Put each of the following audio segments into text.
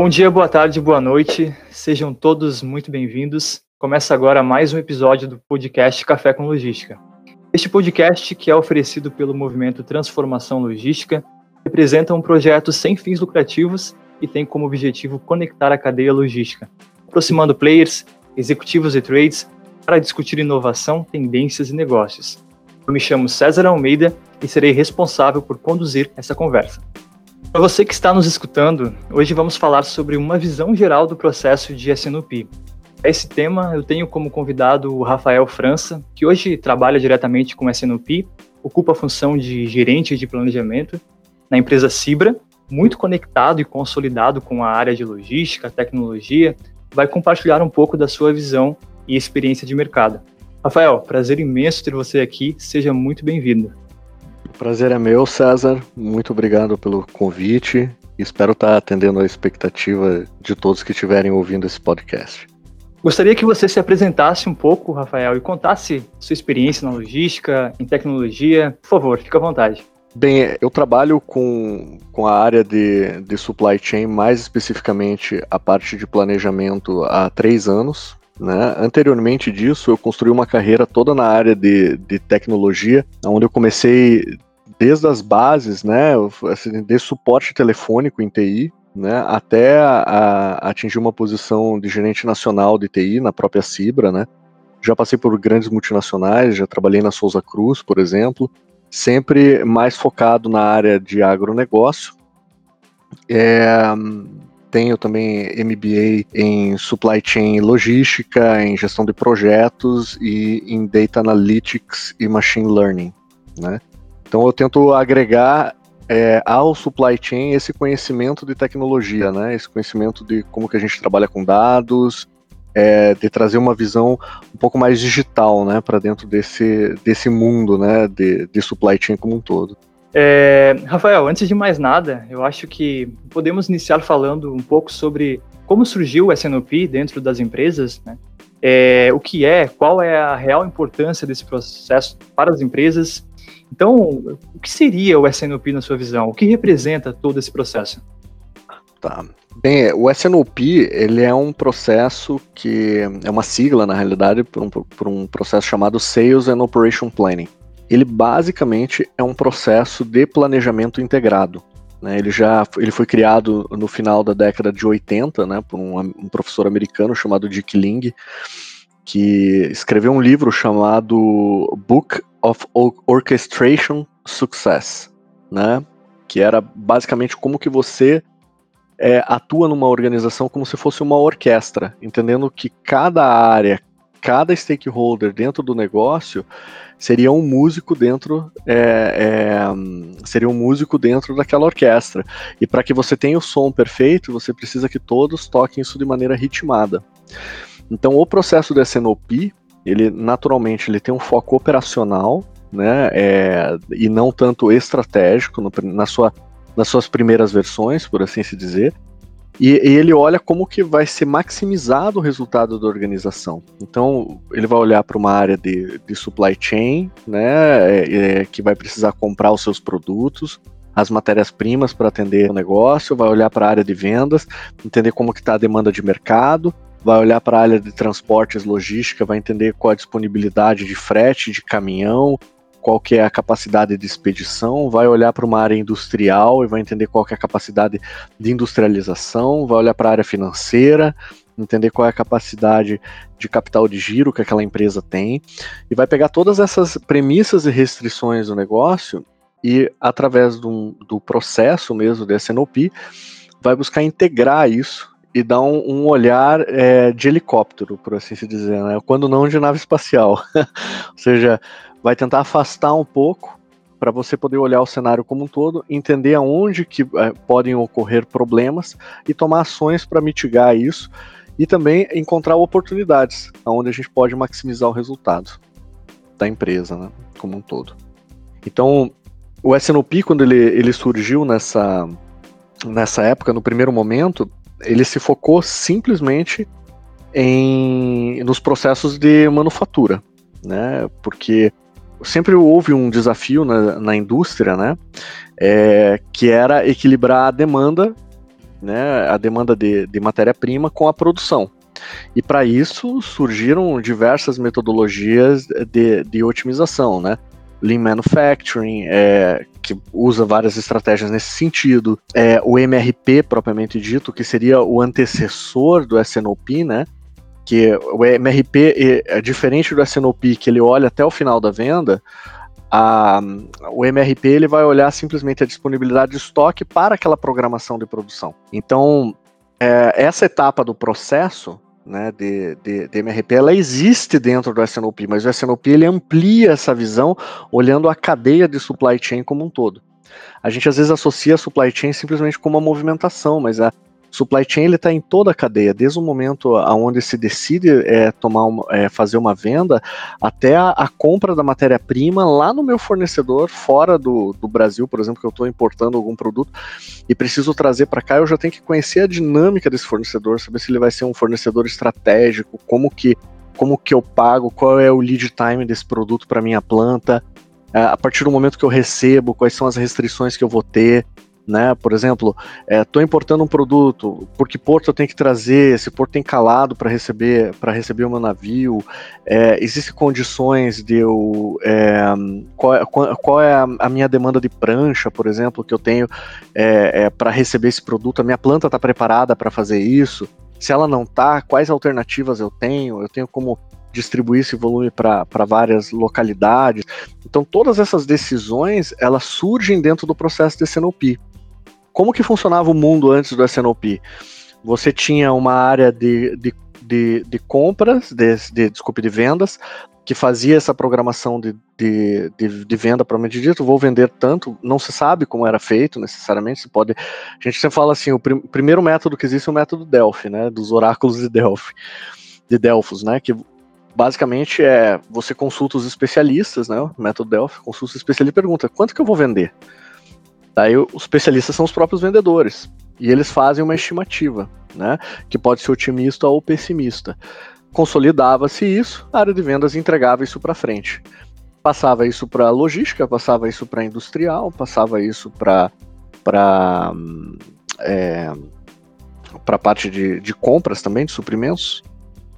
Bom dia, boa tarde, boa noite. Sejam todos muito bem-vindos. Começa agora mais um episódio do podcast Café com Logística. Este podcast, que é oferecido pelo movimento Transformação Logística, representa um projeto sem fins lucrativos e tem como objetivo conectar a cadeia logística, aproximando players, executivos e trades para discutir inovação, tendências e negócios. Eu me chamo César Almeida e serei responsável por conduzir essa conversa. Para você que está nos escutando, hoje vamos falar sobre uma visão geral do processo de SNOP. Esse tema eu tenho como convidado o Rafael França, que hoje trabalha diretamente com SNOP, ocupa a função de gerente de planejamento na empresa Cibra, muito conectado e consolidado com a área de logística, tecnologia, vai compartilhar um pouco da sua visão e experiência de mercado. Rafael, prazer imenso ter você aqui, seja muito bem-vindo. Prazer é meu, César. Muito obrigado pelo convite. Espero estar atendendo a expectativa de todos que estiverem ouvindo esse podcast. Gostaria que você se apresentasse um pouco, Rafael, e contasse sua experiência na logística, em tecnologia. Por favor, fique à vontade. Bem, eu trabalho com, com a área de, de supply chain, mais especificamente a parte de planejamento, há três anos. Né? Anteriormente disso, eu construí uma carreira toda na área de, de tecnologia, onde eu comecei desde as bases, né, assim, de suporte telefônico em TI, né, até a, a atingir uma posição de gerente nacional de TI na própria Cibra, né. Já passei por grandes multinacionais, já trabalhei na Souza Cruz, por exemplo, sempre mais focado na área de agronegócio. É, tenho também MBA em Supply Chain Logística, em Gestão de Projetos e em Data Analytics e Machine Learning, né? Então eu tento agregar é, ao supply chain esse conhecimento de tecnologia, né? Esse conhecimento de como que a gente trabalha com dados, é, de trazer uma visão um pouco mais digital, né, para dentro desse, desse mundo, né, de, de supply chain como um todo. É, Rafael, antes de mais nada, eu acho que podemos iniciar falando um pouco sobre como surgiu o SNOP dentro das empresas, né? É, o que é, qual é a real importância desse processo para as empresas. Então, o que seria o SNOP na sua visão? O que representa todo esse processo? Tá. Bem, o SNOP ele é um processo que é uma sigla na realidade por um, um processo chamado Sales and Operation Planning. Ele basicamente é um processo de planejamento integrado. Né? Ele já ele foi criado no final da década de 80, né, por um, um professor americano chamado Dick Ling, que escreveu um livro chamado Book of Orchestration Success, né? Que era basicamente como que você é, atua numa organização como se fosse uma orquestra, entendendo que cada área, cada stakeholder dentro do negócio seria um músico dentro é, é, seria um músico dentro daquela orquestra. E para que você tenha o som perfeito, você precisa que todos toquem isso de maneira ritmada. Então, o processo do SNOP, ele naturalmente ele tem um foco operacional, né, é, e não tanto estratégico no, na sua nas suas primeiras versões, por assim se dizer, e, e, ele olha como que vai ser maximizado o resultado da organização. Então, ele vai olhar para uma área de, de, supply chain, né, é, é, que vai precisar comprar os seus produtos, as matérias-primas para atender o negócio, vai olhar para a área de vendas, entender como que está a demanda de mercado, vai olhar para a área de transportes, logística, vai entender qual a disponibilidade de frete, de caminhão, qual que é a capacidade de expedição, vai olhar para uma área industrial e vai entender qual que é a capacidade de industrialização, vai olhar para a área financeira, entender qual é a capacidade de capital de giro que aquela empresa tem, e vai pegar todas essas premissas e restrições do negócio e, através do, do processo mesmo de SNOP, vai buscar integrar isso e dar um, um olhar é, de helicóptero, por assim se dizer, né? quando não de nave espacial. Ou seja, vai tentar afastar um pouco para você poder olhar o cenário como um todo, entender aonde que é, podem ocorrer problemas e tomar ações para mitigar isso e também encontrar oportunidades onde a gente pode maximizar o resultado da empresa, né, como um todo. Então, o SNOP, quando ele, ele surgiu nessa, nessa época, no primeiro momento, ele se focou simplesmente em, nos processos de manufatura, né, porque sempre houve um desafio na, na indústria, né? É, que era equilibrar a demanda né, a demanda de, de matéria-prima com a produção. E para isso surgiram diversas metodologias de, de otimização, né? Lean Manufacturing, é, que usa várias estratégias nesse sentido. É, o MRP, propriamente dito, que seria o antecessor do SNOP, né? Que o MRP é diferente do SNOP, que ele olha até o final da venda. A, o MRP ele vai olhar simplesmente a disponibilidade de estoque para aquela programação de produção. Então, é, essa etapa do processo né, de, de, de, MRP, ela existe dentro do SNOP, mas o SNOP ele amplia essa visão olhando a cadeia de supply chain como um todo. A gente às vezes associa a supply chain simplesmente como uma movimentação, mas a, supply chain ele está em toda a cadeia, desde o momento aonde se decide é, tomar uma, é, fazer uma venda até a, a compra da matéria-prima lá no meu fornecedor fora do, do Brasil, por exemplo, que eu estou importando algum produto e preciso trazer para cá, eu já tenho que conhecer a dinâmica desse fornecedor, saber se ele vai ser um fornecedor estratégico, como que como que eu pago, qual é o lead time desse produto para minha planta, é, a partir do momento que eu recebo, quais são as restrições que eu vou ter, né? Por exemplo, estou é, importando um produto, por que porto eu tenho que trazer? Esse porto tem calado para receber para receber o meu navio? É, existem condições de eu é, qual, é, qual, é a, a, minha demanda de prancha, por exemplo, que eu tenho é, é para receber esse produto? A minha planta está preparada para fazer isso? Se ela não está, quais alternativas eu tenho? Eu tenho como distribuir esse volume para várias localidades. Então, todas essas decisões elas surgem dentro do processo de SNOP como que funcionava o mundo antes do SNOP? Você tinha uma área de, de, de, de compras, de, de, desculpe, de vendas, que fazia essa programação de, de, de, de venda para dito, vou vender tanto, não se sabe como era feito necessariamente, se pode, a gente sempre fala assim, o prim, primeiro método que existe é o método Delphi, né, dos oráculos de Delphi, de Delfos, né, que basicamente é, você consulta os especialistas, né, o método Delphi, consulta o especialista e pergunta, quanto que eu vou vender? Daí os especialistas são os próprios vendedores. E eles fazem uma estimativa, né? Que pode ser otimista ou pessimista. Consolidava-se isso, a área de vendas entregava isso para frente. Passava isso para logística, passava isso para industrial, passava isso para para é, para parte de, de compras também, de suprimentos.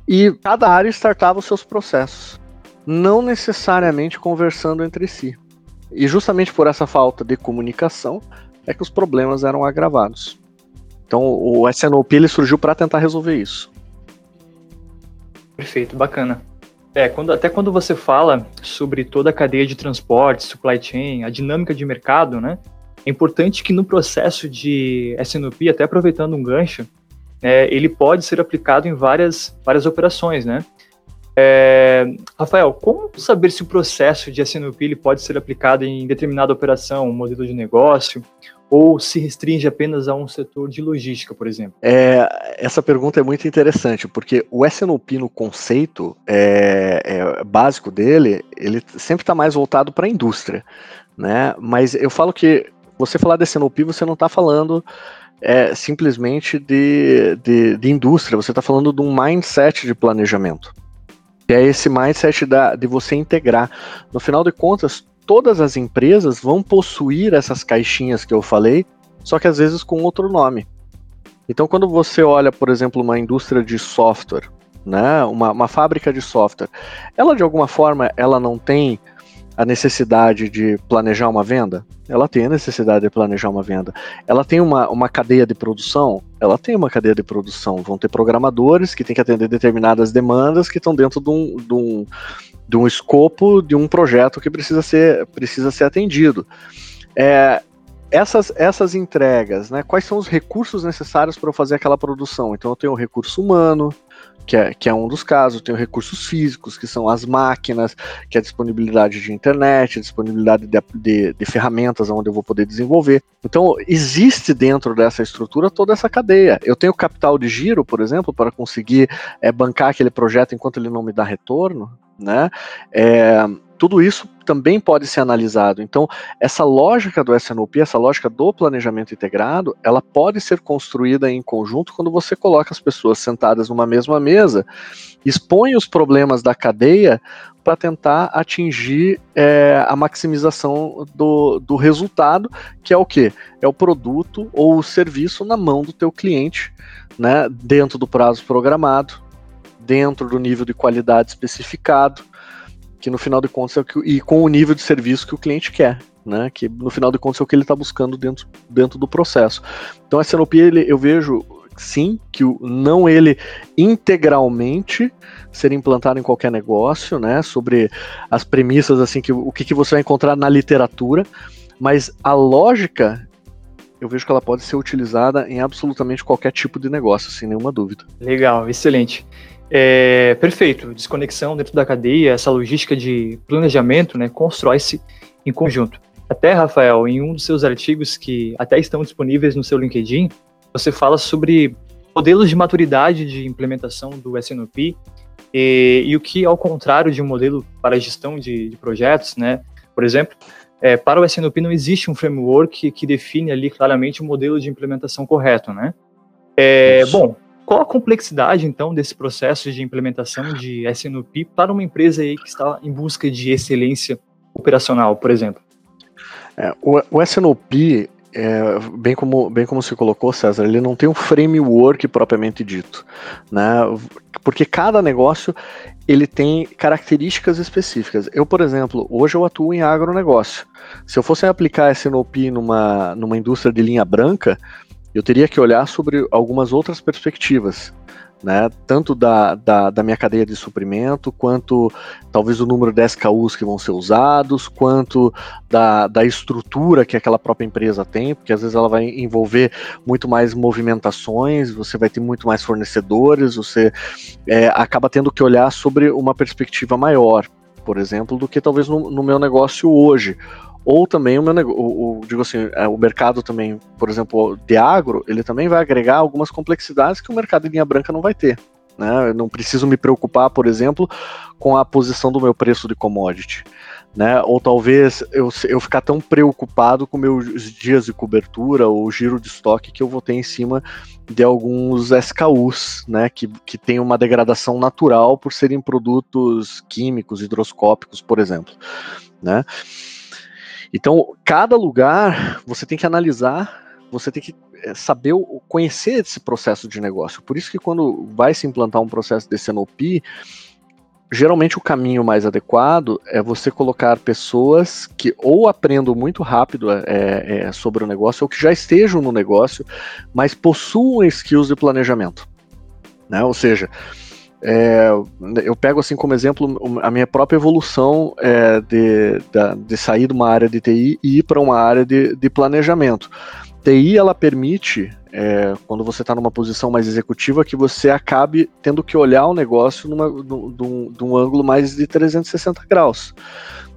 E cada área startava os seus processos, não necessariamente conversando entre si. E justamente por essa falta de comunicação é que os problemas eram agravados. Então o SNOP ele surgiu para tentar resolver isso. Perfeito, bacana. É, quando, até quando você fala sobre toda a cadeia de transporte, supply chain, a dinâmica de mercado, né? É importante que no processo de SNOP, até aproveitando um gancho, é, ele pode ser aplicado em várias, várias operações, né? É, Rafael, como saber se o processo de SNOP pode ser aplicado em determinada operação, modelo de negócio, ou se restringe apenas a um setor de logística, por exemplo? É, essa pergunta é muito interessante, porque o SNOP no conceito é, é, básico dele, ele sempre está mais voltado para a indústria, né? Mas eu falo que você falar de SNOP, você não está falando é, simplesmente de, de, de indústria, você está falando de um mindset de planejamento que é esse mindset da, de você integrar. No final de contas, todas as empresas vão possuir essas caixinhas que eu falei, só que às vezes com outro nome. Então, quando você olha, por exemplo, uma indústria de software, né, uma, uma fábrica de software, ela de alguma forma ela não tem a necessidade de planejar uma venda? Ela tem a necessidade de planejar uma venda. Ela tem uma, uma cadeia de produção? Ela tem uma cadeia de produção. Vão ter programadores que têm que atender determinadas demandas que estão dentro de um, de um, de um escopo de um projeto que precisa ser, precisa ser atendido. É, essas, essas entregas, né, quais são os recursos necessários para eu fazer aquela produção? Então eu tenho o recurso humano, que é, que é um dos casos, tem recursos físicos, que são as máquinas, que é a disponibilidade de internet, a disponibilidade de, de, de, ferramentas onde eu vou poder desenvolver. Então, existe dentro dessa estrutura toda essa cadeia. Eu tenho capital de giro, por exemplo, para conseguir é, bancar aquele projeto enquanto ele não me dá retorno. né? É, tudo isso também pode ser analisado. Então, essa lógica do SNOP, essa lógica do planejamento integrado, ela pode ser construída em conjunto quando você coloca as pessoas sentadas numa mesma mesa, expõe os problemas da cadeia para tentar atingir é, a maximização do, do resultado, que é o que? É o produto ou o serviço na mão do teu cliente, né, dentro do prazo programado, dentro do nível de qualidade especificado, que no final de contas é o que, e com o nível de serviço que o cliente quer, né? Que no final de contas é o que ele está buscando dentro, dentro do processo. Então a SNOP ele, eu vejo sim que o, não ele integralmente ser implantado em qualquer negócio, né? Sobre as premissas assim que o que, que você vai encontrar na literatura, mas a lógica eu vejo que ela pode ser utilizada em absolutamente qualquer tipo de negócio, sem nenhuma dúvida. Legal, excelente. É, perfeito, desconexão dentro da cadeia, essa logística de planejamento, né, constrói-se em conjunto. Até, Rafael, em um dos seus artigos que até estão disponíveis no seu LinkedIn, você fala sobre modelos de maturidade de implementação do SNOP e, e o que, ao contrário de um modelo para gestão de, de projetos, né, por exemplo, é, para o SNOP não existe um framework que define ali claramente o modelo de implementação correto, né? É, bom, qual a complexidade, então, desse processo de implementação de SNOP para uma empresa aí que está em busca de excelência operacional, por exemplo? É, o, o SNOP, é, bem, como, bem como se colocou, César, ele não tem um framework propriamente dito, né? Porque cada negócio ele tem características específicas. Eu, por exemplo, hoje eu atuo em agronegócio. Se eu fosse aplicar SNOP numa, numa indústria de linha branca, eu teria que olhar sobre algumas outras perspectivas, né? Tanto da, da, da, minha cadeia de suprimento, quanto talvez o número de SKUs que vão ser usados, quanto da, da estrutura que aquela própria empresa tem, porque às vezes ela vai envolver muito mais movimentações, você vai ter muito mais fornecedores, você é, acaba tendo que olhar sobre uma perspectiva maior, por exemplo, do que talvez no, no meu negócio hoje ou também o meu o, o, digo assim, é, o mercado também, por exemplo, de agro, ele também vai agregar algumas complexidades que o mercado de linha branca não vai ter. Né? Eu não preciso me preocupar, por exemplo, com a posição do meu preço de commodity. Né? Ou talvez eu, eu ficar tão preocupado com meus dias de cobertura ou giro de estoque que eu vou ter em cima de alguns SKUs, né? Que, que tem uma degradação natural por serem produtos químicos, hidroscópicos, por exemplo. Né? Então, cada lugar você tem que analisar, você tem que eh, saber, conhecer esse processo de negócio. Por isso que quando vai se implantar um processo de CNOP, geralmente o caminho mais adequado é você colocar pessoas que ou aprendam muito rápido é, é, sobre o negócio, ou que já estejam no negócio, mas possuam skills de planejamento. Né? Ou seja, é, eu pego assim como exemplo a minha própria evolução é, de, de, de, sair de uma área de TI e ir para uma área de, de, planejamento. TI ela permite, é, quando você está numa posição mais executiva, que você acabe tendo que olhar o negócio de um ângulo mais de 360 graus.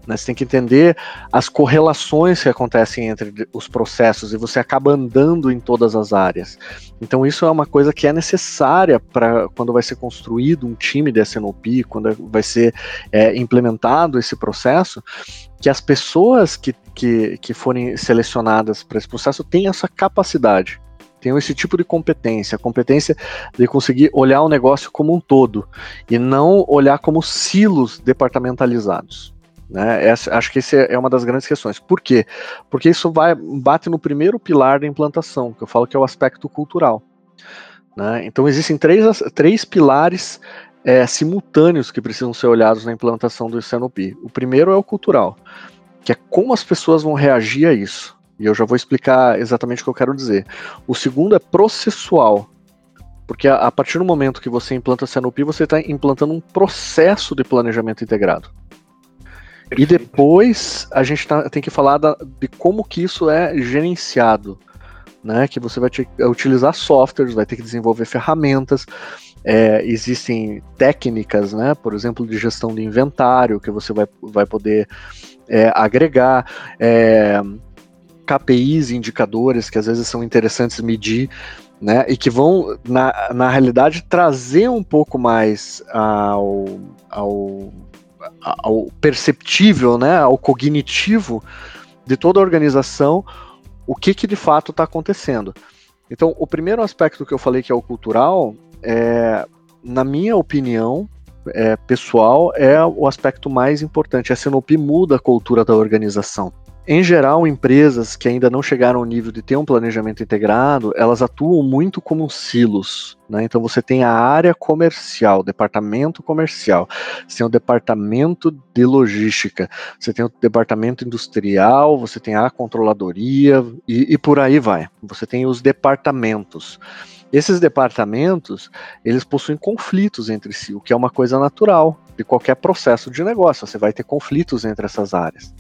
Né? Você tem que entender as correlações que acontecem entre os processos e você acaba andando em todas as áreas. Então, isso é uma coisa que é necessária para quando vai ser construído um time de SNOP, quando vai ser é, implementado esse processo, que as pessoas que, que, que forem selecionadas para esse processo tenham essa capacidade tenham esse tipo de competência, a competência de conseguir olhar o negócio como um todo e não olhar como silos departamentalizados. Né? Essa, acho que essa é uma das grandes questões. Por quê? Porque isso vai, bate no primeiro pilar da implantação, que eu falo que é o aspecto cultural. Né? Então existem três, três pilares é, simultâneos que precisam ser olhados na implantação do CNOP. O primeiro é o cultural, que é como as pessoas vão reagir a isso. E eu já vou explicar exatamente o que eu quero dizer. O segundo é processual, porque a, a partir do momento que você implanta CNOP, você está implantando um processo de planejamento integrado. E depois a gente tá, tem que falar da, de como que isso é gerenciado. Né, que você vai ter que utilizar softwares, vai ter que desenvolver ferramentas, é, existem técnicas, né, por exemplo, de gestão de inventário, que você vai, vai poder é, agregar, é, KPIs, indicadores, que às vezes são interessantes medir, né, e que vão, na, na realidade, trazer um pouco mais ao, ao ao perceptível, né, ao cognitivo de toda a organização o que, que de fato está acontecendo. Então, o primeiro aspecto que eu falei que é o cultural, é, na minha opinião é, pessoal, é o aspecto mais importante. A Sinop muda a cultura da organização. Em geral, empresas que ainda não chegaram ao nível de ter um planejamento integrado, elas atuam muito como silos. Né? Então você tem a área comercial, departamento comercial, você tem o departamento de logística, você tem o departamento industrial, você tem a controladoria e, e por aí vai. Você tem os departamentos. Esses departamentos, eles possuem conflitos entre si, o que é uma coisa natural de qualquer processo de negócio. Você vai ter conflitos entre essas áreas,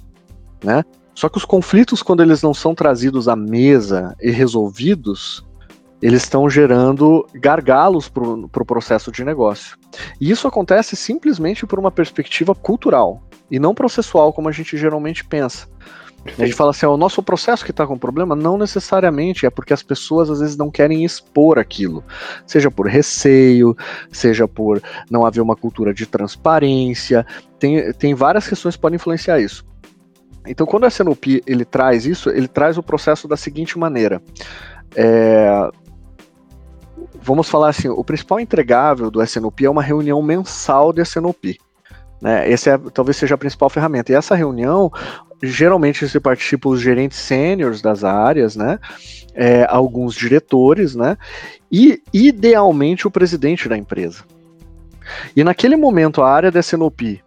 né? Só que os conflitos, quando eles não são trazidos à mesa e resolvidos, eles estão gerando gargalos para o pro processo de negócio. E isso acontece simplesmente por uma perspectiva cultural e não processual, como a gente geralmente pensa. A gente fala assim, é o nosso processo que está com problema? Não necessariamente, é porque as pessoas às vezes não querem expor aquilo, seja por receio, seja por não haver uma cultura de transparência, tem, tem várias questões que podem influenciar isso. Então, quando a SNOP ele traz isso, ele traz o processo da seguinte maneira. É, vamos falar assim, o principal entregável do SNOP é uma reunião mensal de SNOP. Né? Essa é, talvez seja a principal ferramenta. E essa reunião, geralmente se participa os gerentes sêniores das áreas, né? É, alguns diretores, né? E idealmente o presidente da empresa. E naquele momento a área da SNOP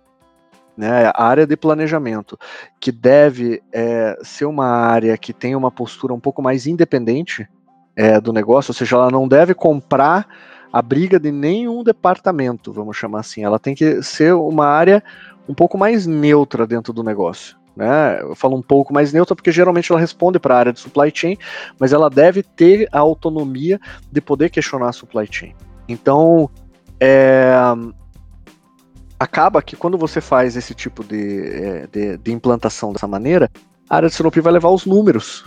né, a área de planejamento, que deve é, ser uma área que tem uma postura um pouco mais independente é, do negócio, ou seja, ela não deve comprar a briga de nenhum departamento, vamos chamar assim. Ela tem que ser uma área um pouco mais neutra dentro do negócio. Né? Eu falo um pouco mais neutra porque geralmente ela responde para a área de supply chain, mas ela deve ter a autonomia de poder questionar a supply chain. Então, é, acaba que quando você faz esse tipo de, é, de, de implantação dessa maneira, a área de Sinop vai levar os números.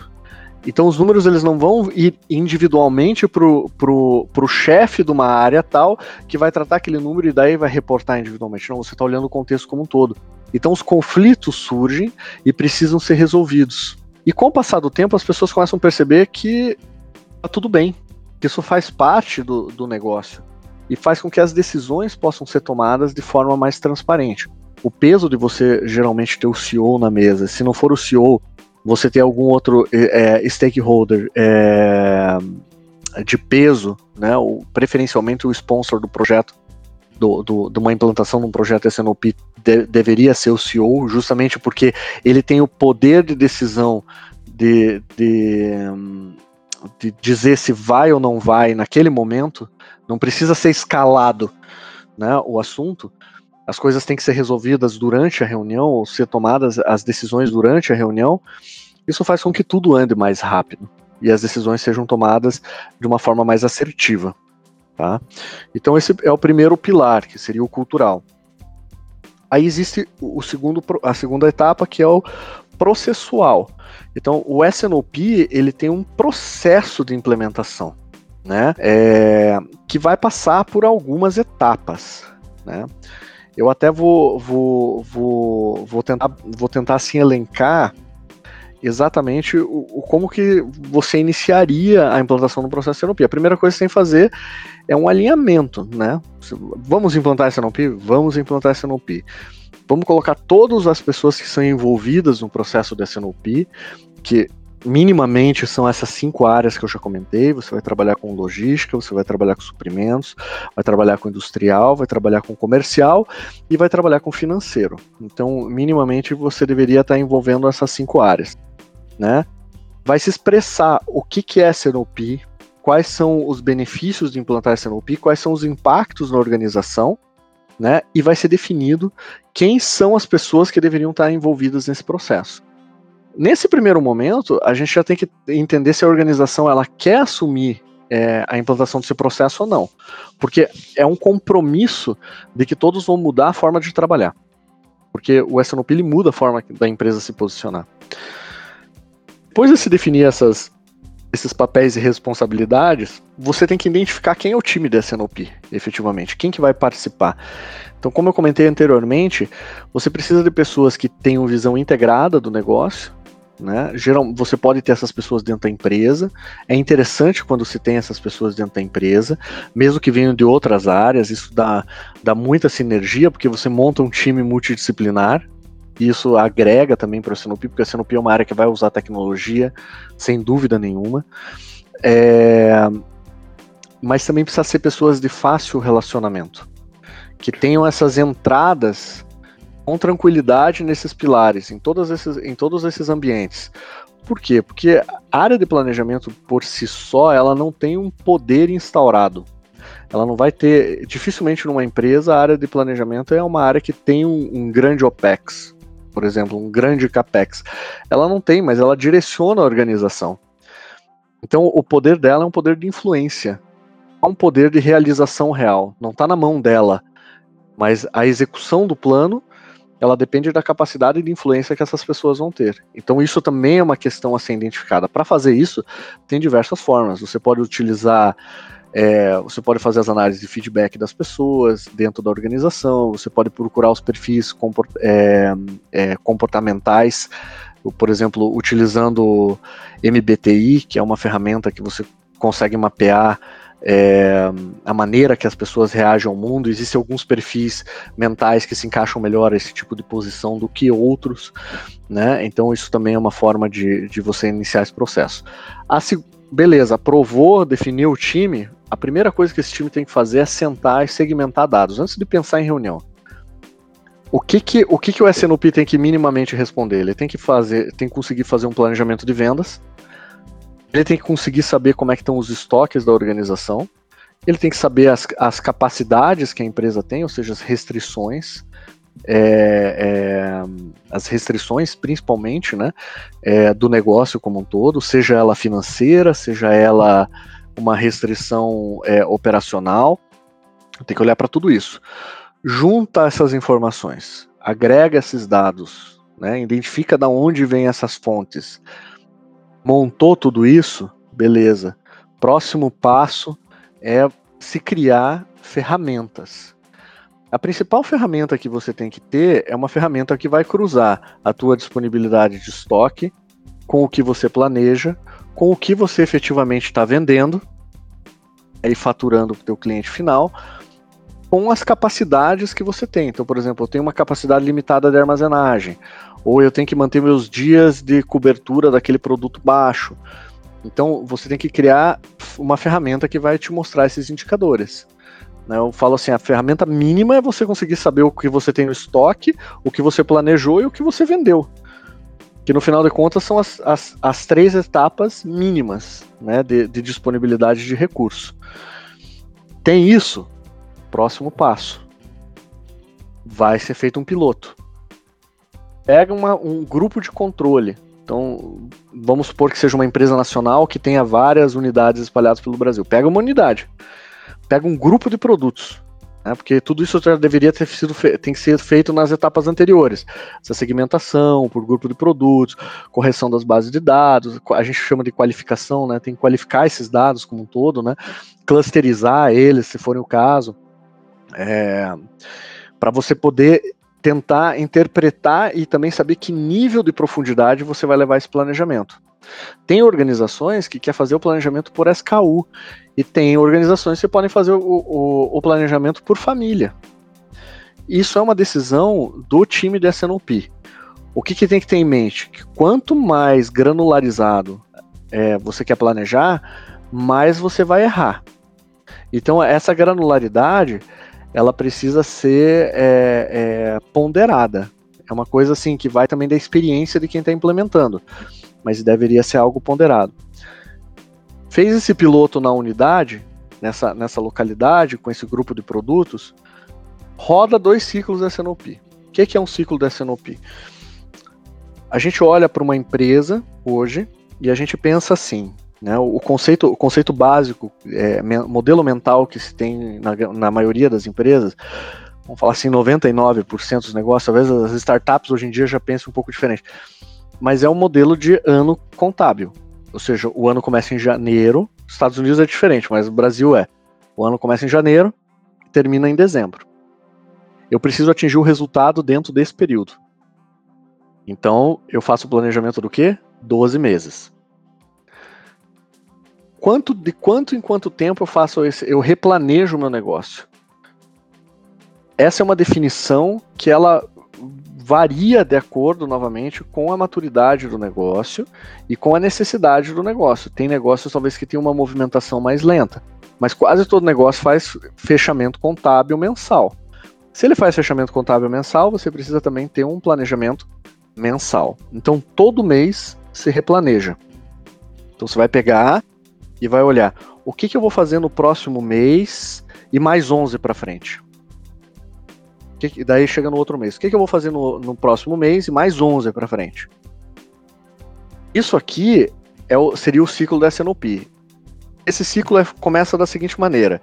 Então os números eles não vão ir individualmente pro, pro chefe de uma área tal que vai tratar aquele número e daí vai reportar individualmente. Não, você está olhando o contexto como um todo. Então os conflitos surgem e precisam ser resolvidos. E com o passar do tempo as pessoas começam a perceber que tá tudo bem, que isso faz parte do, do negócio e faz com que as decisões possam ser tomadas de forma mais transparente. O peso de você geralmente ter o CEO na mesa, se não for o CEO, você ter algum outro é, stakeholder é, de peso, né, ou preferencialmente o sponsor do projeto, do, do, de uma implantação de um projeto SNOP de, deveria ser o CEO, justamente porque ele tem o poder de decisão de, de, de dizer se vai ou não vai naquele momento, não precisa ser escalado né, o assunto. As coisas têm que ser resolvidas durante a reunião, ou ser tomadas as decisões durante a reunião. Isso faz com que tudo ande mais rápido e as decisões sejam tomadas de uma forma mais assertiva. Tá? Então, esse é o primeiro pilar, que seria o cultural. Aí existe o segundo, a segunda etapa, que é o processual. Então, o SNOP ele tem um processo de implementação né? É, que vai passar por algumas etapas, né? Eu até vou, vou, vou, vou tentar, vou tentar assim elencar exatamente o, o, como que você iniciaria a implantação do processo SNOP. A primeira coisa que você tem que fazer é um alinhamento, né? Vamos implantar SNOP? Vamos implantar SNOP. Vamos colocar todas as pessoas que são envolvidas no processo de SNOP, que minimamente são essas cinco áreas que eu já comentei. Você vai trabalhar com logística, você vai trabalhar com suprimentos, vai trabalhar com industrial, vai trabalhar com comercial e vai trabalhar com financeiro. Então, minimamente você deveria estar envolvendo essas cinco áreas, né? Vai se expressar o que, que é SNOP, quais são os benefícios de implantar SNOP, quais são os impactos na organização, né? E vai ser definido quem são as pessoas que deveriam estar envolvidas nesse processo. Nesse primeiro momento, a gente já tem que entender se a organização ela quer assumir é, a implantação desse processo ou não. Porque é um compromisso de que todos vão mudar a forma de trabalhar. Porque o SNOP ele muda a forma da empresa se posicionar. Depois de se definir essas, esses papéis e responsabilidades, você tem que identificar quem é o time da SNOP, efetivamente, quem que vai participar. Então, como eu comentei anteriormente, você precisa de pessoas que tenham visão integrada do negócio, né? Geral, você pode ter essas pessoas dentro da empresa. É interessante quando se tem essas pessoas dentro da empresa, mesmo que venham de outras áreas, isso dá, dá muita sinergia, porque você monta um time multidisciplinar, isso agrega também para o Sinupi, porque a Sinupi é uma área que vai usar tecnologia, sem dúvida nenhuma. É... Mas também precisa ser pessoas de fácil relacionamento, que tenham essas entradas com tranquilidade nesses pilares, em, todos esses, em todos esses ambientes. Por quê? Porque a área de planejamento por si só, ela não tem um poder instaurado. Ela não vai ter, dificilmente numa empresa, a área de planejamento é uma área que tem um, um grande OPEX, por exemplo, um grande CAPEX. Ela não tem, mas ela direciona a organização. Então, o poder dela é um poder de influência, é um poder de realização real. Não está na mão dela, mas a execução do plano ela depende da capacidade de influência que essas pessoas vão ter. Então isso também é uma questão a ser identificada. Para fazer isso, tem diversas formas. Você pode utilizar, é, você pode fazer as análises de feedback das pessoas dentro da organização, você pode procurar os perfis comport, é, é, comportamentais, por exemplo, utilizando MBTI, que é uma ferramenta que você consegue mapear é, a maneira que as pessoas reagem ao mundo. Existem alguns perfis mentais que se encaixam melhor a esse tipo de posição do que outros, né? Então isso também é uma forma de, de você iniciar esse processo. A, beleza, aprovou, definiu o time. A primeira coisa que esse time tem que fazer é sentar e segmentar dados antes de pensar em reunião. O que que o, que que o tem que minimamente responder? Ele tem que fazer, tem que conseguir fazer um planejamento de vendas, ele tem que conseguir saber como é que estão os estoques da organização. Ele tem que saber as, as capacidades que a empresa tem, ou seja, as restrições. É, é, as restrições, principalmente, né, é, do negócio como um todo, seja ela financeira, seja ela uma restrição é, operacional. Tem que olhar para tudo isso. Junta essas informações, agrega esses dados, né, identifica de onde vêm essas fontes, Montou tudo isso? Beleza. Próximo passo é se criar ferramentas. A principal ferramenta que você tem que ter é uma ferramenta que vai cruzar a tua disponibilidade de estoque com o que você planeja, com o que você efetivamente está vendendo e faturando para o teu cliente final, com as capacidades que você tem. Então, por exemplo, eu tenho uma capacidade limitada de armazenagem, ou eu tenho que manter meus dias de cobertura daquele produto baixo. Então, você tem que criar uma ferramenta que vai te mostrar esses indicadores. Né? Eu falo assim, a ferramenta mínima é você conseguir saber o que você tem no estoque, o que você planejou e o que você vendeu. Que no final de contas são as, as, as três etapas mínimas né, de, de disponibilidade de recurso. Tem isso? Próximo passo. Vai ser feito um piloto pega uma, um grupo de controle. Então, vamos supor que seja uma empresa nacional que tenha várias unidades espalhadas pelo Brasil. Pega uma unidade, pega um grupo de produtos, né, porque tudo isso já deveria ter sido tem que ser feito nas etapas anteriores. Essa segmentação por grupo de produtos, correção das bases de dados, a gente chama de qualificação, né, tem que qualificar esses dados como um todo, né, clusterizar eles, se for o caso, é, para você poder tentar interpretar e também saber que nível de profundidade você vai levar esse planejamento. Tem organizações que quer fazer o planejamento por SKU e tem organizações que podem fazer o, o, o planejamento por família. Isso é uma decisão do time de SNOP. O que, que tem que ter em mente? Que quanto mais granularizado é, você quer planejar, mais você vai errar. Então essa granularidade ela precisa ser é, é, ponderada. É uma coisa assim que vai também da experiência de quem está implementando, mas deveria ser algo ponderado. Fez esse piloto na unidade, nessa, nessa localidade, com esse grupo de produtos, roda dois ciclos da SNOP. O que, que é um ciclo da SNOP? A gente olha para uma empresa hoje e a gente pensa assim: né? O, conceito, o conceito básico, é, modelo mental que se tem na, na maioria das empresas, vamos falar assim, 99% dos negócios, talvez as startups hoje em dia já pensam um pouco diferente, mas é um modelo de ano contábil. ou seja, o ano começa em janeiro, Estados Unidos é diferente, mas o Brasil é. O ano começa em janeiro e termina em dezembro. Eu preciso atingir o resultado dentro desse período. Então, eu faço o planejamento do quê? 12 meses. Quanto de quanto em quanto tempo eu faço esse, eu replanejo o meu negócio? Essa é uma definição que ela varia de acordo, novamente, com a maturidade do negócio e com a necessidade do negócio. Tem negócios, talvez, que tem uma movimentação mais lenta, mas quase todo negócio faz fechamento contábil mensal. Se ele faz fechamento contábil mensal, você precisa também ter um planejamento mensal. Então, todo mês se replaneja. Então, você vai pegar e vai olhar o que, que eu vou fazer no próximo mês e mais 11 para frente. Que, daí chega no outro mês. O que, que eu vou fazer no, no próximo mês e mais 11 para frente? Isso aqui é o, seria o ciclo da SNOP. Esse ciclo é, começa da seguinte maneira: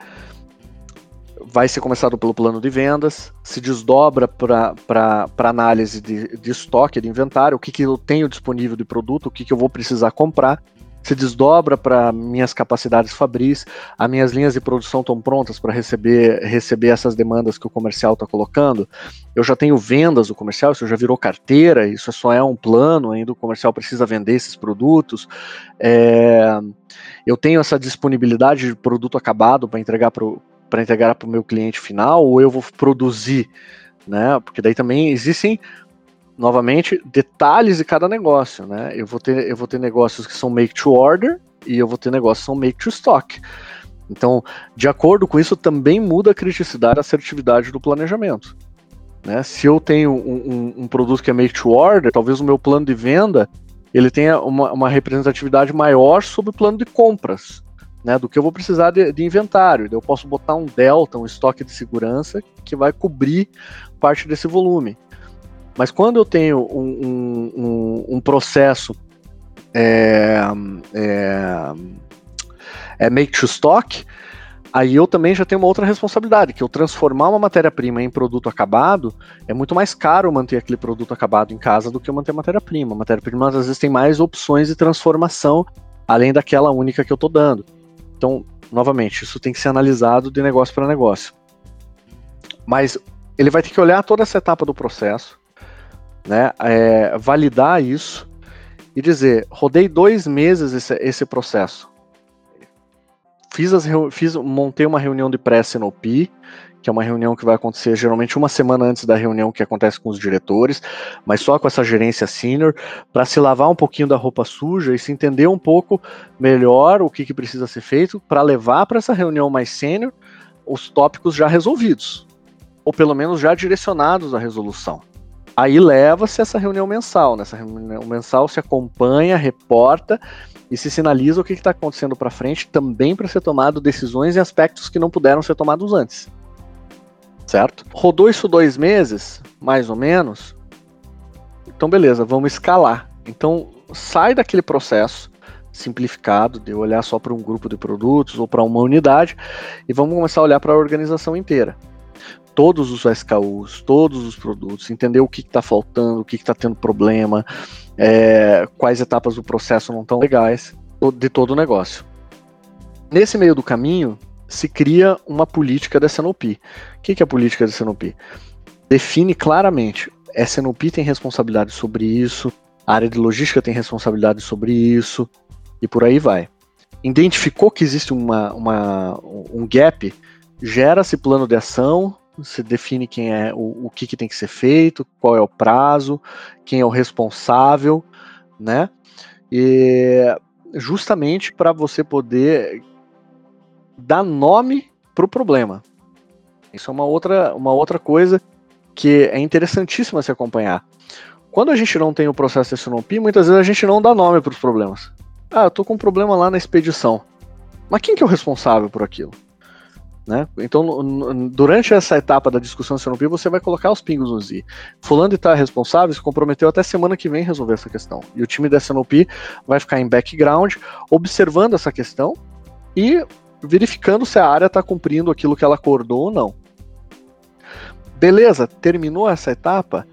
vai ser começado pelo plano de vendas, se desdobra para análise de, de estoque, de inventário, o que, que eu tenho disponível de produto, o que, que eu vou precisar comprar, se desdobra para minhas capacidades fabris, as minhas linhas de produção estão prontas para receber, receber essas demandas que o comercial está colocando. Eu já tenho vendas do comercial, isso já virou carteira, isso só é um plano, ainda o comercial precisa vender esses produtos. É, eu tenho essa disponibilidade de produto acabado para entregar para entregar para o meu cliente final, ou eu vou produzir, né? Porque daí também existem novamente, detalhes de cada negócio, né? Eu vou ter, eu vou ter negócios que são make to order e eu vou ter negócios que são make to stock. Então, de acordo com isso, também muda a criticidade a assertividade do planejamento. Né? Se eu tenho um, um, um, produto que é make to order, talvez o meu plano de venda ele tenha uma, uma representatividade maior sobre o plano de compras. Né, do que eu vou precisar de, de, inventário. Eu posso botar um delta, um estoque de segurança que vai cobrir parte desse volume. Mas quando eu tenho um, um, um processo é, é, é make to stock, aí eu também já tenho uma outra responsabilidade, que eu transformar uma matéria-prima em produto acabado, é muito mais caro manter aquele produto acabado em casa do que manter matéria-prima. Matéria-prima às vezes tem mais opções de transformação, além daquela única que eu estou dando. Então, novamente, isso tem que ser analisado de negócio para negócio. Mas ele vai ter que olhar toda essa etapa do processo, né, é, validar isso e dizer, rodei dois meses esse, esse processo. Fiz, as, fiz montei uma reunião de pré-SNOP, que é uma reunião que vai acontecer geralmente uma semana antes da reunião que acontece com os diretores, mas só com essa gerência senior, para se lavar um pouquinho da roupa suja e se entender um pouco melhor o que, que precisa ser feito para levar para essa reunião mais sênior os tópicos já resolvidos, ou pelo menos já direcionados à resolução. Aí leva-se essa reunião mensal. Nessa reunião mensal se acompanha, reporta e se sinaliza o que está acontecendo para frente, também para ser tomado decisões e aspectos que não puderam ser tomados antes. Certo? Rodou isso dois meses, mais ou menos. Então, beleza, vamos escalar. Então, sai daquele processo simplificado de olhar só para um grupo de produtos ou para uma unidade e vamos começar a olhar para a organização inteira todos os SKUs, todos os produtos, entender o que está faltando, o que está tendo problema, é, quais etapas do processo não estão legais, de todo o negócio. Nesse meio do caminho, se cria uma política da SNOP. O que, é a política da SNOP? Define claramente, a SNOP tem responsabilidade sobre isso, a área de logística tem responsabilidade sobre isso, e por aí vai. Identificou que existe uma, uma um gap, gera-se plano de ação, você define quem é o, o que, que tem que ser feito, qual é o prazo, quem é o responsável, né? E justamente para você poder dar nome para o problema. Isso é uma outra, uma outra coisa que é interessantíssima se acompanhar. Quando a gente não tem o processo de SNOP, muitas vezes a gente não dá nome para os problemas. Ah, eu tô com um problema lá na expedição. Mas quem que é o responsável por aquilo? Né? Então, durante essa etapa da discussão CNOP, você vai colocar os pingos nos i. Fulano está responsável, se comprometeu até semana que vem resolver essa questão. E o time da CNOP vai ficar em background, observando essa questão e verificando se a área está cumprindo aquilo que ela acordou ou não. Beleza, terminou essa etapa,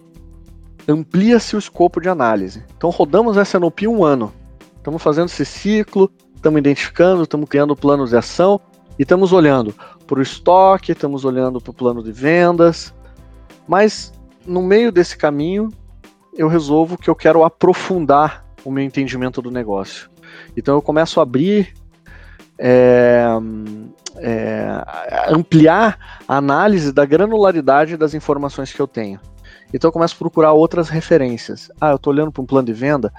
amplia-se o escopo de análise. Então rodamos a SNOP um ano. Estamos fazendo esse ciclo, estamos identificando, estamos criando planos de ação e estamos olhando para o estoque, estamos olhando para o plano de vendas, mas no meio desse caminho eu resolvo que eu quero aprofundar o meu entendimento do negócio. Então eu começo a abrir, é, é, ampliar a análise da granularidade das informações que eu tenho. Então eu começo a procurar outras referências. Ah, eu estou olhando para um plano de venda.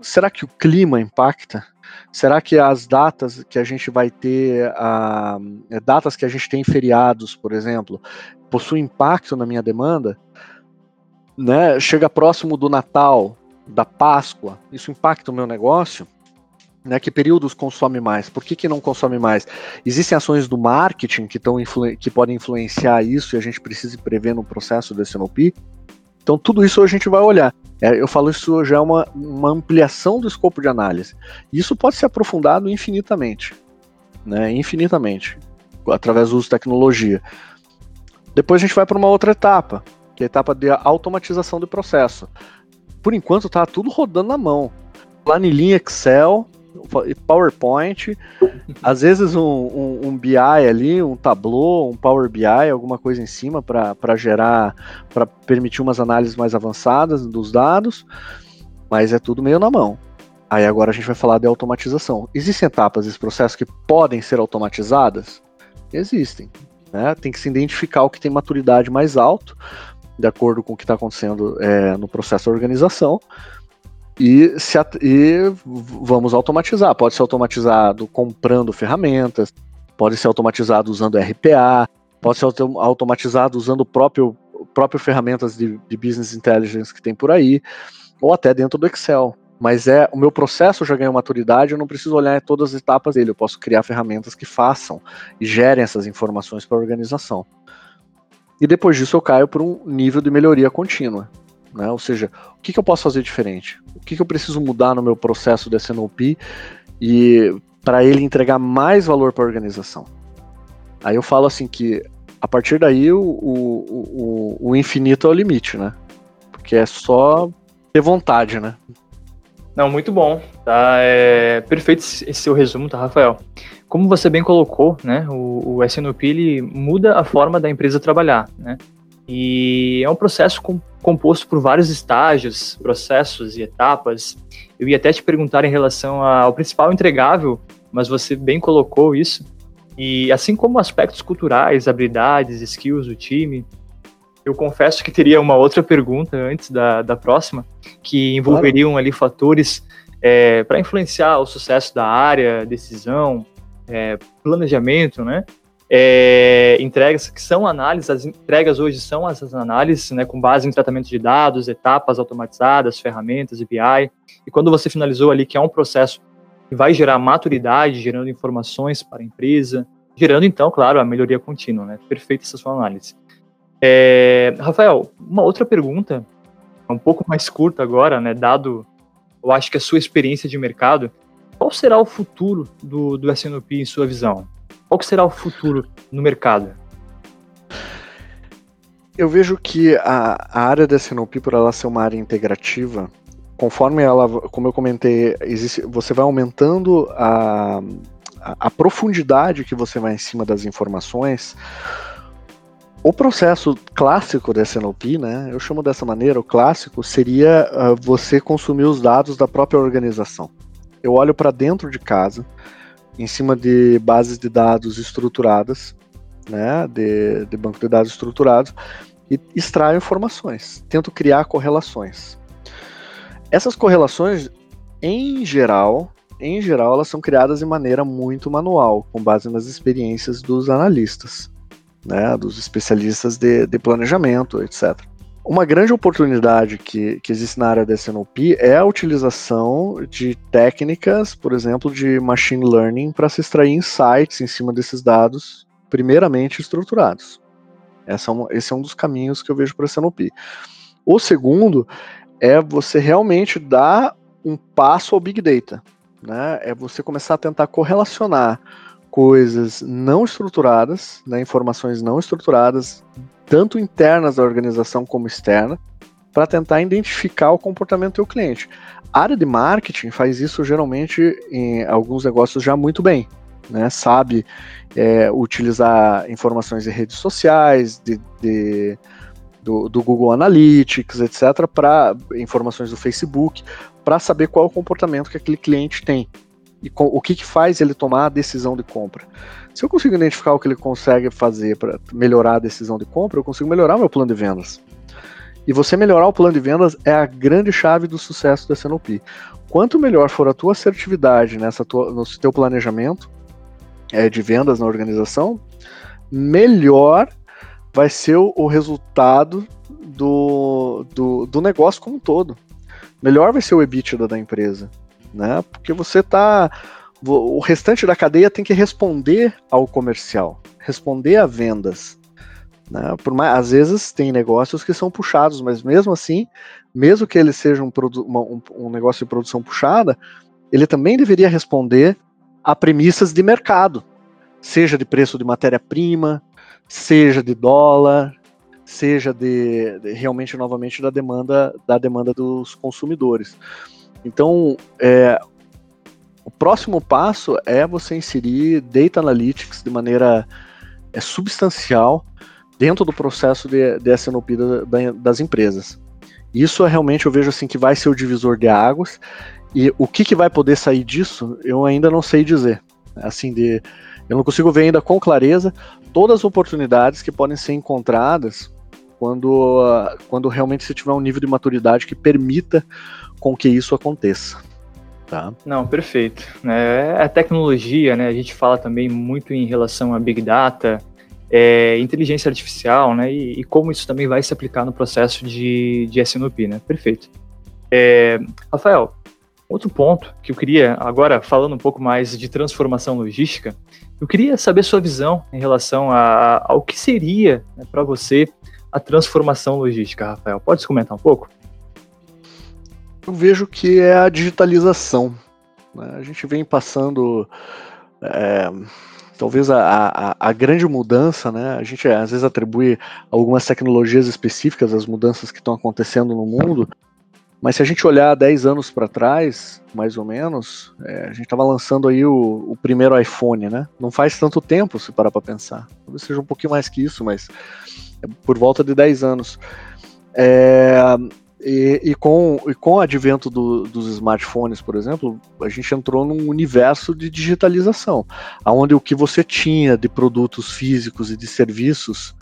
Será que o clima impacta? Será que as datas que a gente vai ter, é, datas que a gente tem feriados, por exemplo, possuem impacto na minha demanda? Né? Chega próximo do Natal, da Páscoa, isso impacta o meu negócio? Né, que períodos consome mais? Por que, que não consome mais? Existem ações do marketing que, tão que podem influenciar isso e a gente precisa prever no processo desse NLP? Então, tudo isso a gente vai olhar. É, eu falo isso já é uma, uma ampliação do escopo de análise. Isso pode ser aprofundado infinitamente. Né, infinitamente. Através do uso de tecnologia. Depois a gente vai para uma outra etapa, que é a etapa de automatização do processo. Por enquanto está tudo rodando na mão. Planilhinha Excel, PowerPoint, às vezes um, um, um, BI ali, um Tableau, um Power BI, alguma coisa em cima para gerar, para permitir umas análises mais avançadas dos dados, mas é tudo meio na mão. Aí agora a gente vai falar de automatização. Existem etapas desse processo que podem ser automatizadas? Existem. Né? Tem que se identificar o que tem maturidade mais alto, de acordo com o que está acontecendo é, no processo de organização, e, se, e vamos automatizar. Pode ser automatizado comprando ferramentas, pode ser automatizado usando RPA, pode ser automatizado usando o próprio, próprio ferramentas de, de business intelligence que tem por aí, ou até dentro do Excel. Mas é o meu processo já ganhou maturidade, eu não preciso olhar todas as etapas dele, eu posso criar ferramentas que façam e gerem essas informações para a organização. E depois disso eu caio para um nível de melhoria contínua. Né? Ou seja, o que, que eu posso fazer diferente? O que, que eu preciso mudar no meu processo de SNOP e para ele entregar mais valor para a organização? Aí eu falo assim que a partir daí o, o, o, o infinito é o limite, né? Porque é só ter vontade, né? Não, muito bom. Tá? É perfeito esse seu resumo, tá, Rafael? Como você bem colocou, né, o, o SNOP ele muda a forma da empresa trabalhar, né? E é um processo com, composto por vários estágios, processos e etapas. Eu ia até te perguntar em relação ao principal entregável, mas você bem colocou isso. E assim como aspectos culturais, habilidades, skills do time, eu confesso que teria uma outra pergunta antes da, da próxima, que envolveriam claro. ali fatores é, para influenciar o sucesso da área, decisão, é, planejamento, né? É, entregas que são análises, as entregas hoje são essas análises, né, com base em tratamento de dados, etapas automatizadas, ferramentas BI. E quando você finalizou ali que é um processo que vai gerar maturidade, gerando informações para a empresa, gerando então, claro, a melhoria contínua, né? Perfeita essa sua análise. É, Rafael, uma outra pergunta, um pouco mais curta agora, né? Dado, eu acho que a sua experiência de mercado, qual será o futuro do, do SNOP em sua visão? Qual que será o futuro no mercado? Eu vejo que a, a área da SNOP, por ela ser uma área integrativa, conforme ela, como eu comentei, existe, você vai aumentando a, a, a profundidade que você vai em cima das informações. O processo clássico da SNOP, né, eu chamo dessa maneira, o clássico seria uh, você consumir os dados da própria organização. Eu olho para dentro de casa, em cima de bases de dados estruturadas, né, de, de banco de dados estruturados, e extraio informações, tento criar correlações. Essas correlações, em geral, em geral, elas são criadas de maneira muito manual, com base nas experiências dos analistas, né, dos especialistas de, de planejamento, etc. Uma grande oportunidade que, que existe na área da SNOP é a utilização de técnicas, por exemplo, de machine learning para se extrair insights em cima desses dados, primeiramente estruturados. Essa é uma, esse é um dos caminhos que eu vejo para a SNOP. O segundo é você realmente dar um passo ao Big Data. Né? É você começar a tentar correlacionar coisas não estruturadas, né, informações não estruturadas, tanto internas da organização como externa, para tentar identificar o comportamento do cliente. A área de marketing faz isso geralmente em alguns negócios já muito bem, né? Sabe é, utilizar informações de redes sociais, de, de do, do, Google Analytics, etc., para informações do Facebook, para saber qual o comportamento que aquele cliente tem e com, o que, que faz ele tomar a decisão de compra. Se eu consigo identificar o que ele consegue fazer para melhorar a decisão de compra, eu consigo melhorar meu plano de vendas. E você melhorar o plano de vendas é a grande chave do sucesso da SNOP. Quanto melhor for a tua assertividade nessa tua, no teu planejamento é, de vendas na organização, melhor vai ser o, o resultado do, do, do, negócio como um todo. Melhor vai ser o EBITDA da empresa, né? Porque você está o restante da cadeia tem que responder ao comercial, responder a vendas. Né? Por mais, às vezes tem negócios que são puxados, mas mesmo assim, mesmo que ele seja um, um, um negócio de produção puxada, ele também deveria responder a premissas de mercado, seja de preço de matéria-prima, seja de dólar, seja de, de, realmente novamente da demanda da demanda dos consumidores. Então, é, o próximo passo é você inserir Data Analytics de maneira é, substancial dentro do processo de, de da, das empresas. Isso é realmente eu vejo assim que vai ser o divisor de águas e o que, que vai poder sair disso eu ainda não sei dizer. Assim de eu não consigo ver ainda com clareza todas as oportunidades que podem ser encontradas quando, quando realmente você tiver um nível de maturidade que permita com que isso aconteça. Tá. Não, perfeito. É, a tecnologia, né? A gente fala também muito em relação a Big Data, é, inteligência artificial, né? E, e, como isso também vai se aplicar no processo de, de SNOP, né? Perfeito. É, Rafael, outro ponto que eu queria, agora falando um pouco mais de transformação logística, eu queria saber sua visão em relação a, ao que seria né, para você a transformação logística, Rafael. Pode comentar um pouco? Eu vejo que é a digitalização. Né? A gente vem passando. É, talvez a, a, a, grande mudança, né? A gente às vezes atribui algumas tecnologias específicas às mudanças que estão acontecendo no mundo, mas se a gente olhar 10 anos para trás, mais ou menos, é, a gente estava lançando aí o, o, primeiro iPhone, né? Não faz tanto tempo, se parar para pensar. Talvez seja um pouquinho mais que isso, mas é por volta de 10 anos. É, e, e, com, e com o advento do, dos smartphones, por exemplo, a gente entrou num universo de digitalização, onde o que você tinha de produtos físicos e de serviços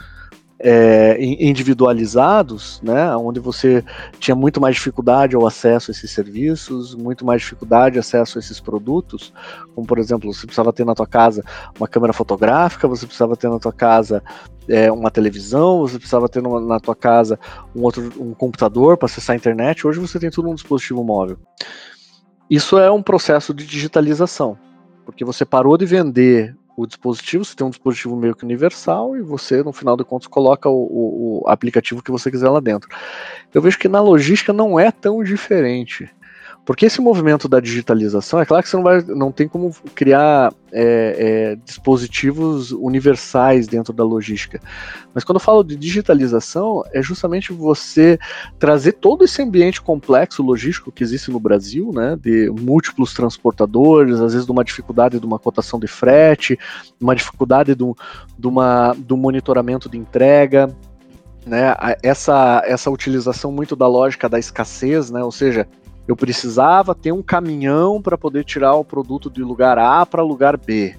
é, individualizados, né, onde você tinha muito mais dificuldade ao acesso a esses serviços, muito mais dificuldade ao acesso a esses produtos, como por exemplo, você precisava ter na tua casa uma câmera fotográfica, você precisava ter na tua casa é, uma televisão, você precisava ter numa, na tua casa um outro um computador para acessar a internet. Hoje você tem tudo num dispositivo móvel. Isso é um processo de digitalização, porque você parou de vender o dispositivo, você tem um dispositivo meio que universal e você, no final de contas, coloca o, o, aplicativo que você quiser lá dentro. Eu vejo que na logística não é tão diferente. Porque esse movimento da digitalização, é claro que você não, vai, não tem como criar é, é, dispositivos universais dentro da logística. Mas quando eu falo de digitalização, é justamente você trazer todo esse ambiente complexo logístico que existe no Brasil, né, de múltiplos transportadores, às vezes de uma dificuldade de uma cotação de frete, uma dificuldade do, de uma, do monitoramento de entrega, né, essa, essa utilização muito da lógica da escassez, né, ou seja, eu precisava ter um caminhão para poder tirar o produto de lugar A para lugar B.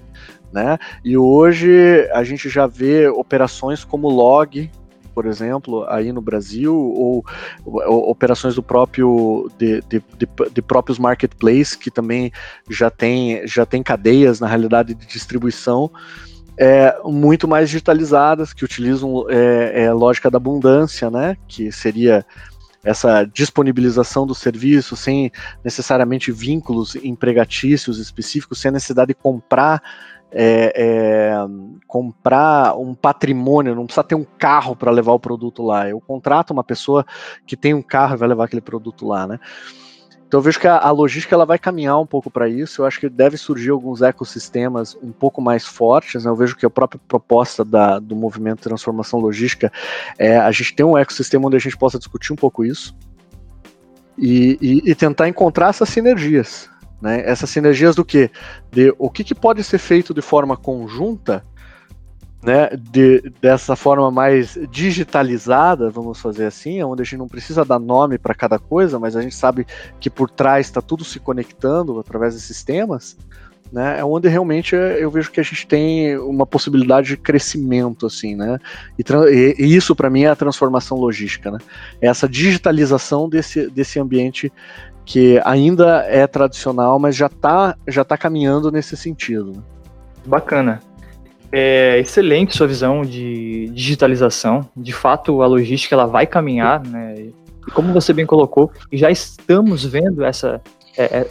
Né? E hoje a gente já vê operações como log, por exemplo, aí no Brasil, ou, ou operações do próprio de, de, de, de, próprios marketplaces que também já tem, já tem cadeias na realidade de distribuição é, muito mais digitalizadas, que utilizam é, é, lógica da abundância, né? Que seria essa disponibilização do serviço sem necessariamente vínculos empregatícios específicos, sem a necessidade de comprar é, é, comprar um patrimônio, não precisa ter um carro para levar o produto lá. Eu contrato uma pessoa que tem um carro e vai levar aquele produto lá, né? Então eu vejo que a, a logística ela vai caminhar um pouco para isso. Eu acho que deve surgir alguns ecossistemas um pouco mais fortes. Né? Eu vejo que a própria proposta da, do movimento de transformação logística é a gente ter um ecossistema onde a gente possa discutir um pouco isso e, e, e tentar encontrar essas sinergias. Né? Essas sinergias do que? De o que, que pode ser feito de forma conjunta né, de, dessa forma mais digitalizada, vamos fazer assim, onde a gente não precisa dar nome para cada coisa, mas a gente sabe que por trás está tudo se conectando através de sistemas, né, é onde realmente eu vejo que a gente tem uma possibilidade de crescimento, assim, né, e, e isso para mim é a transformação logística, né, é essa digitalização desse, desse ambiente que ainda é tradicional, mas já está já tá caminhando nesse sentido. Né. Bacana. É excelente sua visão de digitalização. De fato, a logística ela vai caminhar, né? E como você bem colocou, já estamos vendo essa é, é,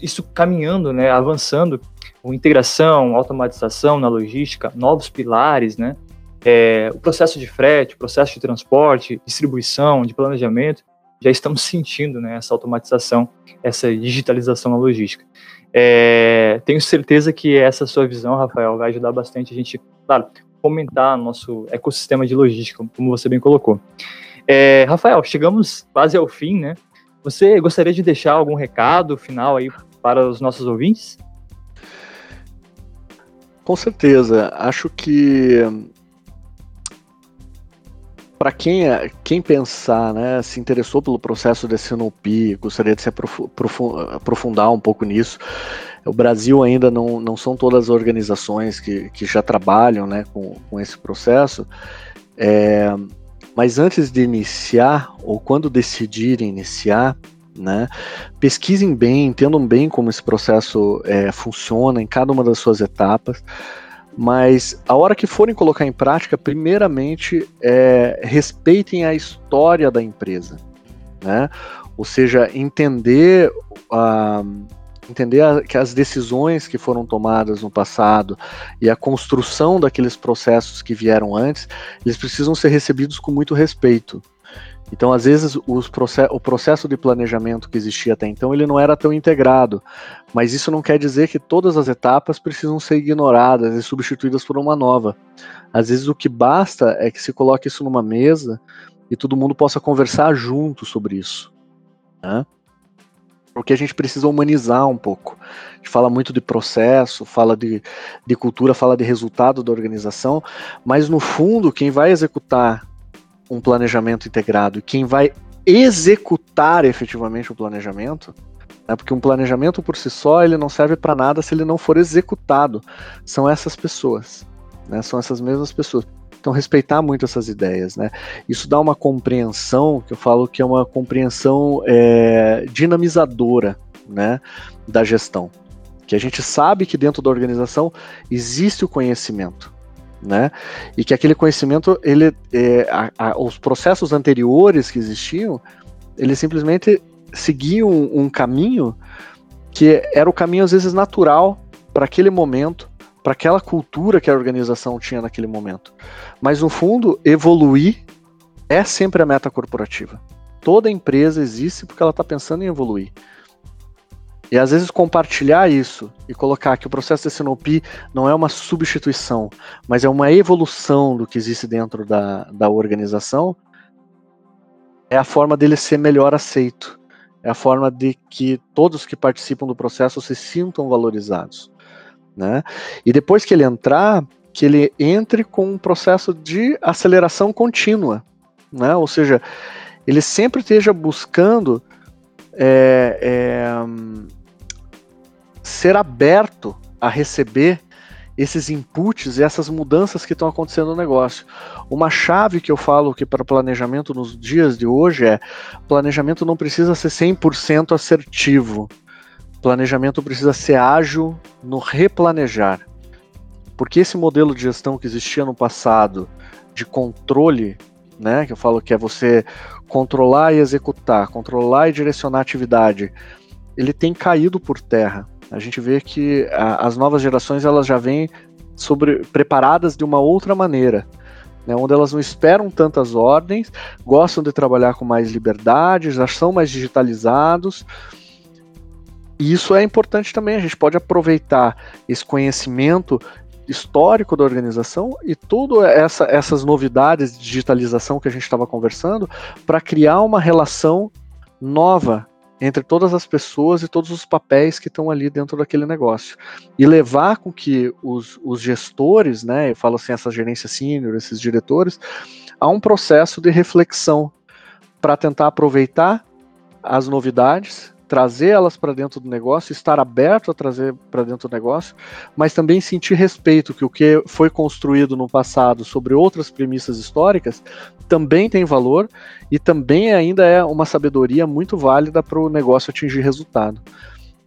isso caminhando, né? Avançando, com integração, automatização na logística, novos pilares, né? É, o processo de frete, o processo de transporte, distribuição, de planejamento, já estamos sentindo né, essa automatização, essa digitalização na logística. É, tenho certeza que essa sua visão, Rafael, vai ajudar bastante a gente, claro, fomentar nosso ecossistema de logística, como você bem colocou. É, Rafael, chegamos quase ao fim, né? Você gostaria de deixar algum recado final aí para os nossos ouvintes? Com certeza. Acho que para quem, é, quem pensar, né, se interessou pelo processo de Sinop, gostaria de se aprofundar um pouco nisso. O Brasil ainda não, não são todas as organizações que, que já trabalham né, com, com esse processo. É, mas antes de iniciar, ou quando decidirem iniciar, né, pesquisem bem, entendam bem como esse processo é, funciona em cada uma das suas etapas. Mas a hora que forem colocar em prática, primeiramente é, respeitem a história da empresa, né? Ou seja, entender uh, entender a, que as decisões que foram tomadas no passado e a construção daqueles processos que vieram antes, eles precisam ser recebidos com muito respeito. Então, às vezes, process o processo de planejamento que existia até então, ele não era tão integrado. Mas isso não quer dizer que todas as etapas precisam ser ignoradas e substituídas por uma nova. Às vezes, o que basta é que se coloque isso numa mesa e todo mundo possa conversar junto sobre isso. Né? Porque a gente precisa humanizar um pouco. A gente fala muito de processo, fala de, de cultura, fala de resultado da organização, mas no fundo, quem vai executar um planejamento integrado quem vai executar efetivamente o planejamento, né, porque um planejamento por si só ele não serve para nada se ele não for executado. São essas pessoas, né, são essas mesmas pessoas. Então respeitar muito essas ideias, né? Isso dá uma compreensão que eu falo que é uma compreensão é, dinamizadora, né, da gestão. Que a gente sabe que dentro da organização existe o conhecimento, né? E que aquele conhecimento, ele, é, a, a, os processos anteriores que existiam, eles simplesmente seguiam um, um caminho que era o caminho às vezes natural para aquele momento, para aquela cultura que a organização tinha naquele momento. Mas no fundo, evoluir é sempre a meta corporativa. Toda empresa existe porque ela está pensando em evoluir. E às vezes compartilhar isso e colocar que o processo de SNOP não é uma substituição, mas é uma evolução do que existe dentro da, da organização, é a forma dele ser melhor aceito. É a forma de que todos que participam do processo se sintam valorizados. Né? E depois que ele entrar, que ele entre com um processo de aceleração contínua. Né? Ou seja, ele sempre esteja buscando é, é, ser aberto a receber esses inputs e essas mudanças que estão acontecendo no negócio. Uma chave que eu falo que para planejamento nos dias de hoje é: planejamento não precisa ser 100% assertivo. Planejamento precisa ser ágil no replanejar. Porque esse modelo de gestão que existia no passado de controle, né, que eu falo que é você controlar e executar, controlar e direcionar a atividade, ele tem caído por terra a gente vê que a, as novas gerações elas já vêm sobre, preparadas de uma outra maneira, né, onde elas não esperam tantas ordens, gostam de trabalhar com mais liberdade, já são mais digitalizados. E isso é importante também, a gente pode aproveitar esse conhecimento histórico da organização e todas essa, essas novidades de digitalização que a gente estava conversando para criar uma relação nova entre todas as pessoas e todos os papéis que estão ali dentro daquele negócio. E levar com que os, os gestores, né, eu falo assim, essa gerência sênior, esses diretores, a um processo de reflexão para tentar aproveitar as novidades trazer elas para dentro do negócio, estar aberto a trazer para dentro do negócio, mas também sentir respeito que o que foi construído no passado sobre outras premissas históricas também tem valor e também ainda é uma sabedoria muito válida para o negócio atingir resultado.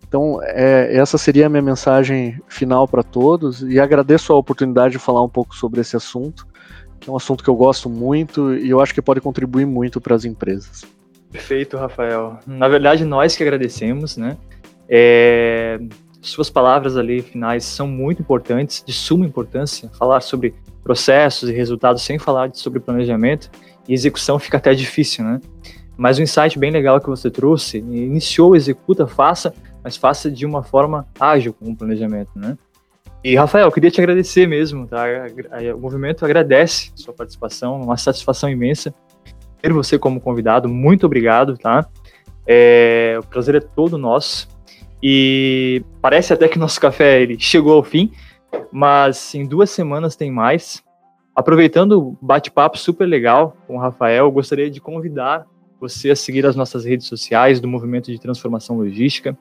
Então, é, essa seria a minha mensagem final para todos e agradeço a oportunidade de falar um pouco sobre esse assunto, que é um assunto que eu gosto muito e eu acho que pode contribuir muito para as empresas. Perfeito, Rafael. Na verdade, nós que agradecemos, né? É, suas palavras ali finais são muito importantes, de suma importância. Falar sobre processos e resultados sem falar sobre planejamento e execução fica até difícil, né? Mas um insight bem legal que você trouxe, iniciou, executa, faça, mas faça de uma forma ágil com o planejamento, né? E Rafael, eu queria te agradecer mesmo, tá? O movimento agradece sua participação, uma satisfação imensa ter você como convidado. Muito obrigado, tá? É, o prazer é todo nosso. E parece até que nosso café ele chegou ao fim, mas em duas semanas tem mais. Aproveitando o bate-papo super legal com o Rafael, gostaria de convidar você a seguir as nossas redes sociais do Movimento de Transformação Logística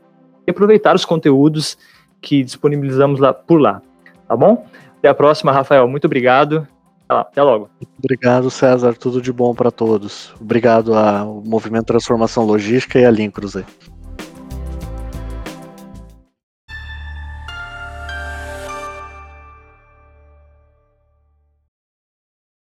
e aproveitar os conteúdos que disponibilizamos lá por lá, tá bom? Até a próxima, Rafael. Muito obrigado até logo. Obrigado, César. Tudo de bom para todos. Obrigado ao Movimento Transformação Logística e a Lincruz aí.